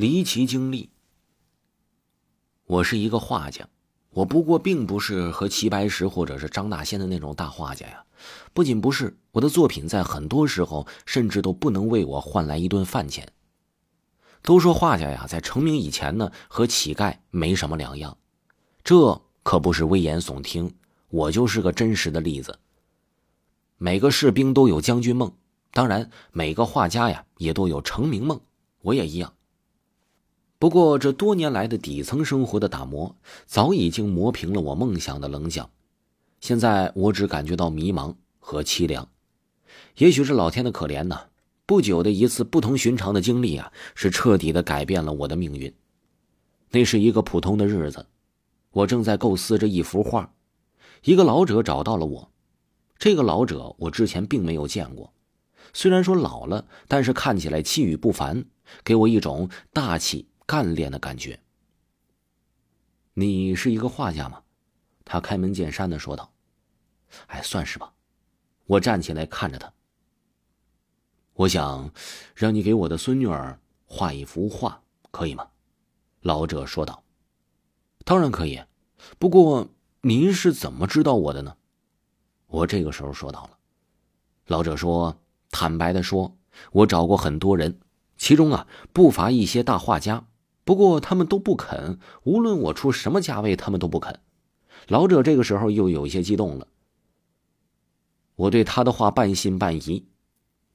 离奇经历。我是一个画家，我不过并不是和齐白石或者是张大仙的那种大画家呀。不仅不是，我的作品在很多时候甚至都不能为我换来一顿饭钱。都说画家呀，在成名以前呢，和乞丐没什么两样，这可不是危言耸听，我就是个真实的例子。每个士兵都有将军梦，当然，每个画家呀也都有成名梦，我也一样。不过，这多年来的底层生活的打磨，早已经磨平了我梦想的棱角。现在我只感觉到迷茫和凄凉。也许是老天的可怜呢。不久的一次不同寻常的经历啊，是彻底的改变了我的命运。那是一个普通的日子，我正在构思着一幅画，一个老者找到了我。这个老者我之前并没有见过，虽然说老了，但是看起来气宇不凡，给我一种大气。干练的感觉。你是一个画家吗？他开门见山的说道。哎，算是吧。我站起来看着他。我想让你给我的孙女儿画一幅画，可以吗？老者说道。当然可以，不过您是怎么知道我的呢？我这个时候说到了。老者说：“坦白的说，我找过很多人，其中啊不乏一些大画家。”不过他们都不肯，无论我出什么价位，他们都不肯。老者这个时候又有些激动了。我对他的话半信半疑，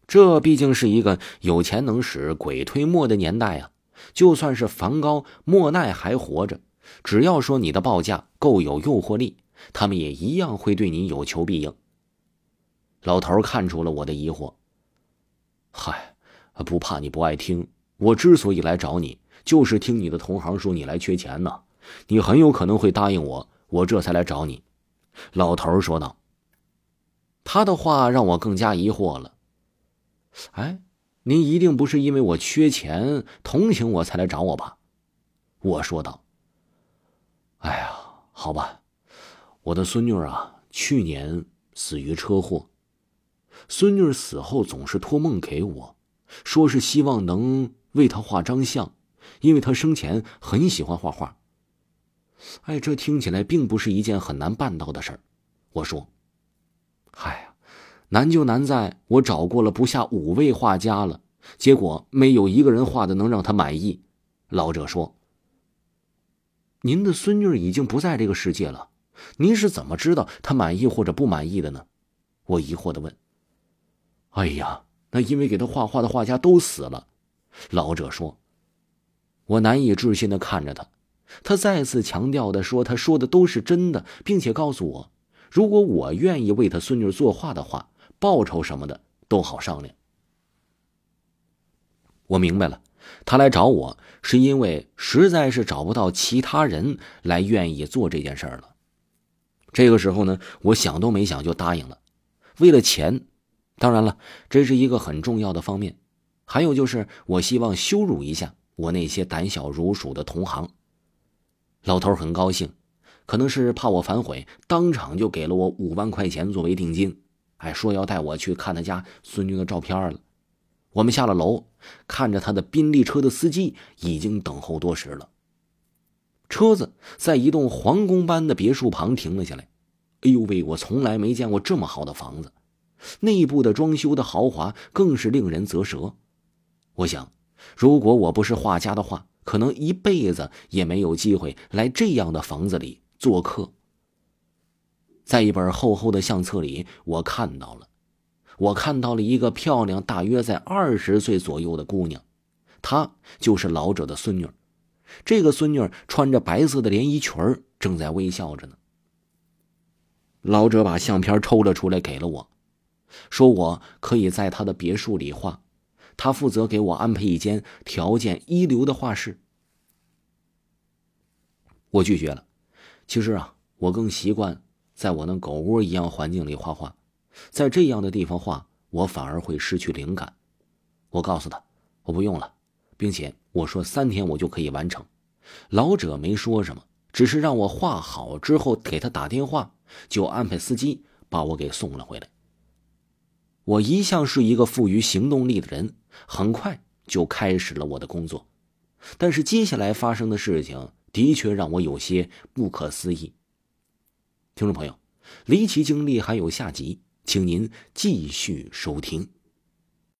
这毕竟是一个有钱能使鬼推磨的年代啊！就算是梵高、莫奈还活着，只要说你的报价够有诱惑力，他们也一样会对你有求必应。老头看出了我的疑惑，嗨，不怕你不爱听，我之所以来找你。就是听你的同行说你来缺钱呢，你很有可能会答应我，我这才来找你。”老头说道。他的话让我更加疑惑了。“哎，您一定不是因为我缺钱同情我才来找我吧？”我说道。“哎呀，好吧，我的孙女啊，去年死于车祸。孙女死后总是托梦给我，说是希望能为她画张像。”因为他生前很喜欢画画。哎，这听起来并不是一件很难办到的事儿。我说：“嗨呀，难就难在我找过了不下五位画家了，结果没有一个人画的能让他满意。”老者说：“您的孙女已经不在这个世界了，您是怎么知道她满意或者不满意的呢？”我疑惑的问。“哎呀，那因为给他画画的画家都死了。”老者说。我难以置信的看着他，他再次强调的说：“他说的都是真的，并且告诉我，如果我愿意为他孙女作画的话，报酬什么的都好商量。”我明白了，他来找我是因为实在是找不到其他人来愿意做这件事了。这个时候呢，我想都没想就答应了，为了钱，当然了，这是一个很重要的方面，还有就是我希望羞辱一下。我那些胆小如鼠的同行，老头很高兴，可能是怕我反悔，当场就给了我五万块钱作为定金，还说要带我去看他家孙女的照片了。我们下了楼，看着他的宾利车的司机已经等候多时了。车子在一栋皇宫般的别墅旁停了下来。哎呦喂，我从来没见过这么好的房子，内部的装修的豪华更是令人啧舌。我想。如果我不是画家的话，可能一辈子也没有机会来这样的房子里做客。在一本厚厚的相册里，我看到了，我看到了一个漂亮、大约在二十岁左右的姑娘，她就是老者的孙女。这个孙女穿着白色的连衣裙正在微笑着呢。老者把相片抽了出来，给了我，说我可以在他的别墅里画。他负责给我安排一间条件一流的画室，我拒绝了。其实啊，我更习惯在我那狗窝一样环境里画画，在这样的地方画，我反而会失去灵感。我告诉他，我不用了，并且我说三天我就可以完成。老者没说什么，只是让我画好之后给他打电话，就安排司机把我给送了回来。我一向是一个富于行动力的人。很快就开始了我的工作，但是接下来发生的事情的确让我有些不可思议。听众朋友，离奇经历还有下集，请您继续收听。